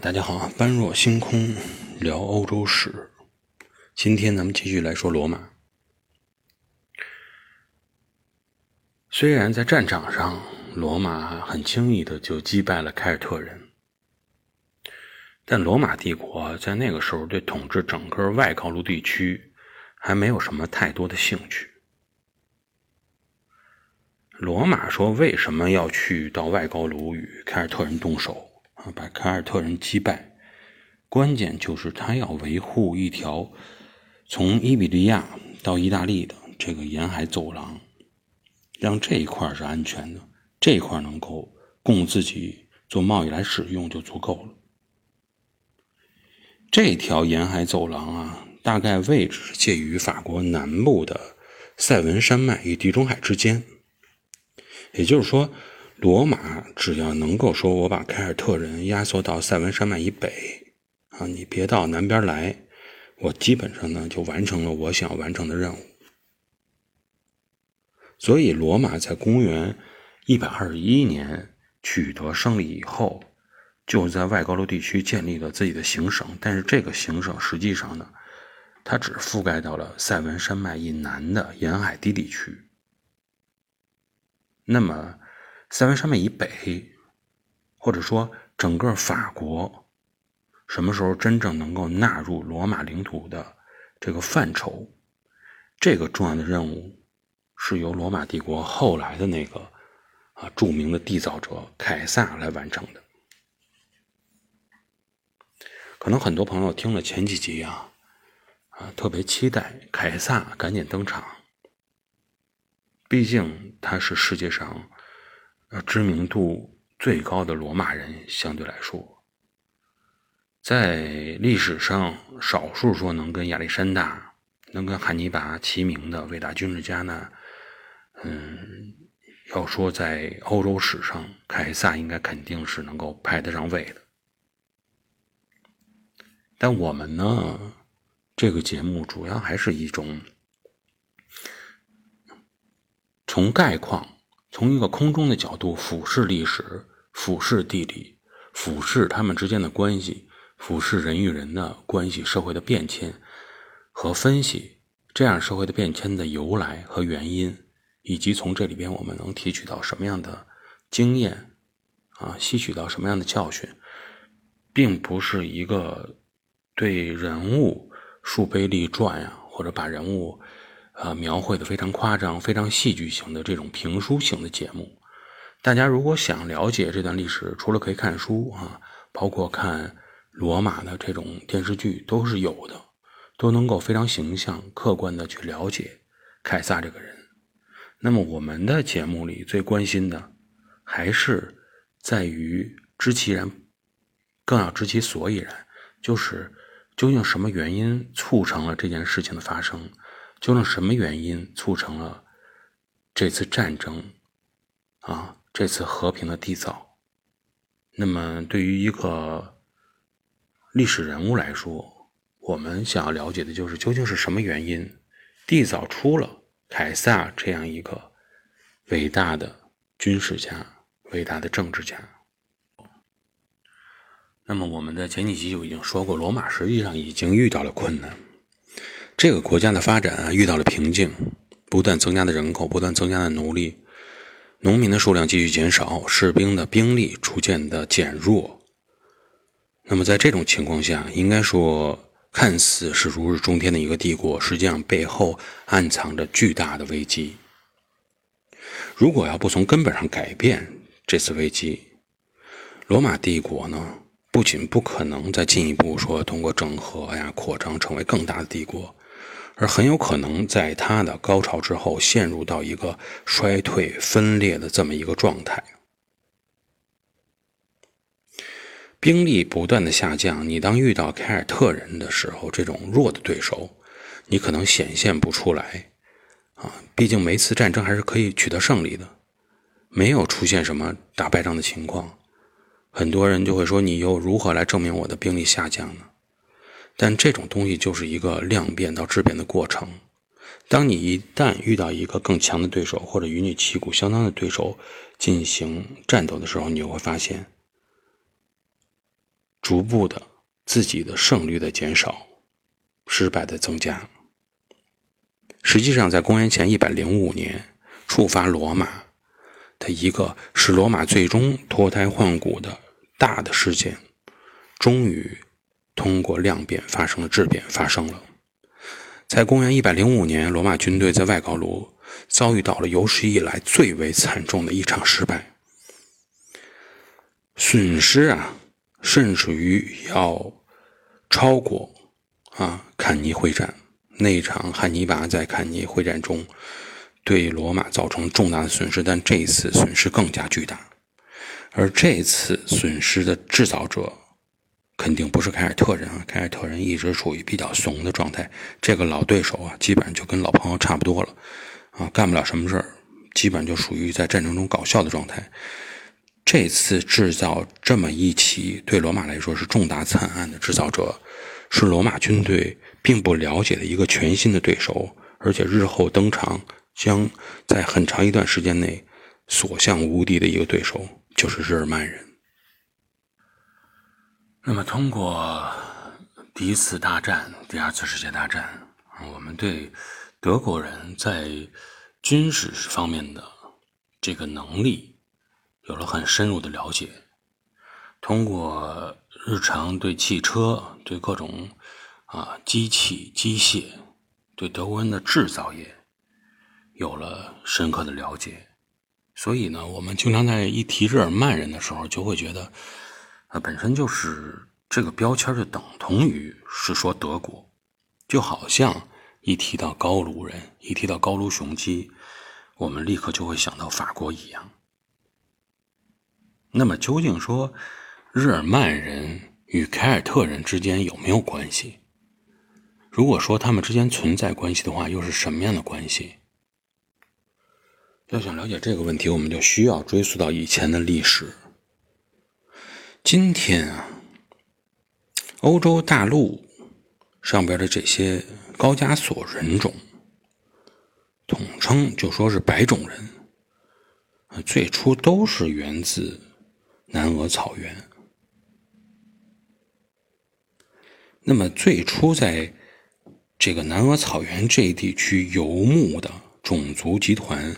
大家好，般若星空聊欧洲史。今天咱们继续来说罗马。虽然在战场上，罗马很轻易的就击败了凯尔特人，但罗马帝国在那个时候对统治整个外高卢地区还没有什么太多的兴趣。罗马说为什么要去到外高卢与凯尔特人动手？把凯尔特人击败，关键就是他要维护一条从伊比利亚到意大利的这个沿海走廊，让这一块是安全的，这一块能够供自己做贸易来使用就足够了。这条沿海走廊啊，大概位置介于法国南部的塞文山脉与地中海之间，也就是说。罗马只要能够说，我把凯尔特人压缩到塞文山脉以北，啊，你别到南边来，我基本上呢就完成了我想完成的任务。所以，罗马在公元一百二十一年取得胜利以后，就在外高卢地区建立了自己的行省。但是，这个行省实际上呢，它只覆盖到了塞文山脉以南的沿海低地区。那么，塞文山脉以北，或者说整个法国，什么时候真正能够纳入罗马领土的这个范畴？这个重要的任务是由罗马帝国后来的那个啊著名的缔造者凯撒来完成的。可能很多朋友听了前几集啊，啊特别期待凯撒赶紧登场，毕竟他是世界上。知名度最高的罗马人，相对来说，在历史上少数说能跟亚历山大、能跟汉尼拔齐名的伟大军事家呢，嗯，要说在欧洲史上，凯撒应该肯定是能够排得上位的。但我们呢，这个节目主要还是一种从概况。从一个空中的角度俯视历史、俯视地理、俯视他们之间的关系、俯视人与人的关系、社会的变迁和分析这样社会的变迁的由来和原因，以及从这里边我们能提取到什么样的经验啊，吸取到什么样的教训，并不是一个对人物树碑立传呀，或者把人物。呃，描绘的非常夸张、非常戏剧性的这种评书型的节目，大家如果想了解这段历史，除了可以看书啊，包括看罗马的这种电视剧都是有的，都能够非常形象、客观的去了解凯撒这个人。那么我们的节目里最关心的，还是在于知其然，更要知其所以然，就是究竟什么原因促成了这件事情的发生。究竟什么原因促成了这次战争啊？这次和平的缔造？那么，对于一个历史人物来说，我们想要了解的就是究竟是什么原因缔造出了凯撒这样一个伟大的军事家、伟大的政治家？那么，我们在前几集就已经说过，罗马实际上已经遇到了困难。这个国家的发展啊遇到了瓶颈，不断增加的人口，不断增加的奴隶，农民的数量继续减少，士兵的兵力逐渐的减弱。那么在这种情况下，应该说看似是如日中天的一个帝国，实际上背后暗藏着巨大的危机。如果要不从根本上改变这次危机，罗马帝国呢不仅不可能再进一步说通过整合呀扩张成为更大的帝国。而很有可能在它的高潮之后陷入到一个衰退分裂的这么一个状态，兵力不断的下降。你当遇到凯尔特人的时候，这种弱的对手，你可能显现不出来啊。毕竟每次战争还是可以取得胜利的，没有出现什么打败仗的情况。很多人就会说：“你又如何来证明我的兵力下降呢？”但这种东西就是一个量变到质变的过程。当你一旦遇到一个更强的对手，或者与你旗鼓相当的对手进行战斗的时候，你就会发现，逐步的自己的胜率的减少，失败的增加。实际上，在公元前一百零五年触发罗马的一个使罗马最终脱胎换骨的大的事件，终于通过量变发生了质变，发生了。在公元一百零五年，罗马军队在外高卢遭遇到了有史以来最为惨重的一场失败，损失啊，甚至于要超过啊坎尼会战那一场汉尼拔在坎尼会战中对罗马造成重大的损失，但这一次损失更加巨大，而这次损失的制造者。肯定不是凯尔特人啊！凯尔特人一直处于比较怂的状态。这个老对手啊，基本上就跟老朋友差不多了，啊，干不了什么事儿，基本就属于在战争中搞笑的状态。这次制造这么一起对罗马来说是重大惨案的制造者，是罗马军队并不了解的一个全新的对手，而且日后登场将在很长一段时间内所向无敌的一个对手，就是日耳曼人。那么，通过第一次大战、第二次世界大战，我们对德国人在军事方面的这个能力有了很深入的了解。通过日常对汽车、对各种啊机器、机械、对德国人的制造业有了深刻的了解，所以呢，我们经常在一提日耳曼人的时候，就会觉得。那本身就是这个标签就等同于是说德国，就好像一提到高卢人，一提到高卢雄鸡，我们立刻就会想到法国一样。那么究竟说日耳曼人与凯尔特人之间有没有关系？如果说他们之间存在关系的话，又是什么样的关系？要想了解这个问题，我们就需要追溯到以前的历史。今天啊，欧洲大陆上边的这些高加索人种，统称就说是白种人，最初都是源自南俄草原。那么最初在这个南俄草原这一地区游牧的种族集团，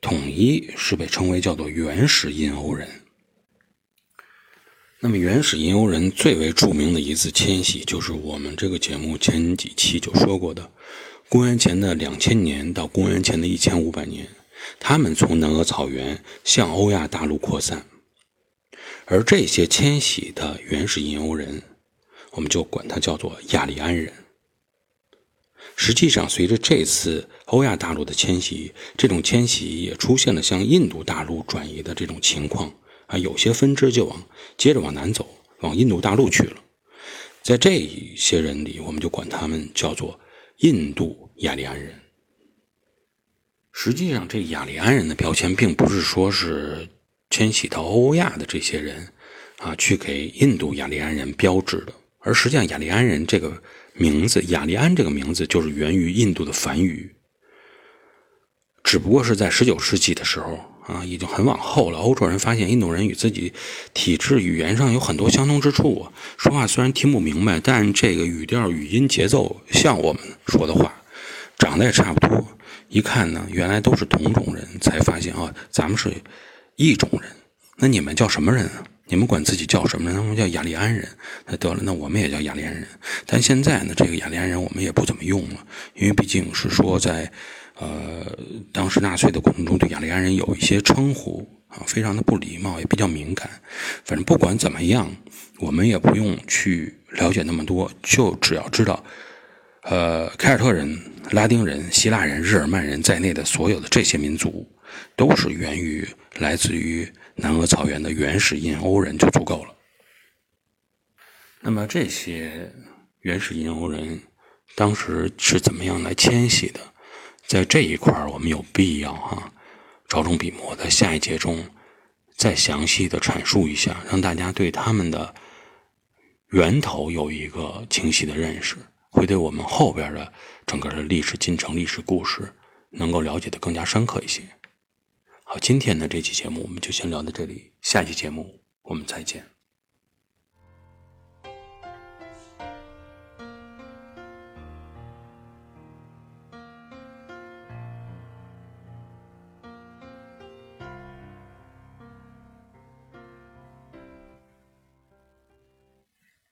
统一是被称为叫做原始印欧人。那么，原始印欧人最为著名的一次迁徙，就是我们这个节目前几期就说过的，公元前的两千年到公元前的一千五百年，他们从南俄草原向欧亚大陆扩散，而这些迁徙的原始印欧人，我们就管它叫做亚利安人。实际上，随着这次欧亚大陆的迁徙，这种迁徙也出现了向印度大陆转移的这种情况。啊，有些分支就往接着往南走，往印度大陆去了。在这一些人里，我们就管他们叫做印度雅利安人。实际上，这雅利安人的标签并不是说是迁徙到欧亚的这些人啊，去给印度雅利安人标志的。而实际上，雅利安人这个名字，雅利安这个名字就是源于印度的梵语，只不过是在十九世纪的时候。啊，已经很往后了。欧洲人发现印度人与自己体质、语言上有很多相同之处。说话虽然听不明白，但这个语调、语音、节奏像我们说的话，长得也差不多。一看呢，原来都是同种人，才发现啊，咱们是异种人。那你们叫什么人啊？你们管自己叫什么人？他们叫雅利安人。那得了，那我们也叫雅利安人。但现在呢，这个雅利安人我们也不怎么用了，因为毕竟是说在。呃，当时纳粹的过程中，对雅利安人有一些称呼啊，非常的不礼貌，也比较敏感。反正不管怎么样，我们也不用去了解那么多，就只要知道，呃，凯尔特人、拉丁人、希腊人、日耳曼人在内的所有的这些民族，都是源于来自于南俄草原的原始印欧人就足够了。那么这些原始印欧人当时是怎么样来迁徙的？在这一块儿，我们有必要哈，着重笔墨，在下一节中再详细的阐述一下，让大家对他们的源头有一个清晰的认识，会对我们后边的整个的历史进程、历史故事能够了解的更加深刻一些。好，今天的这期节目我们就先聊到这里，下期节目我们再见。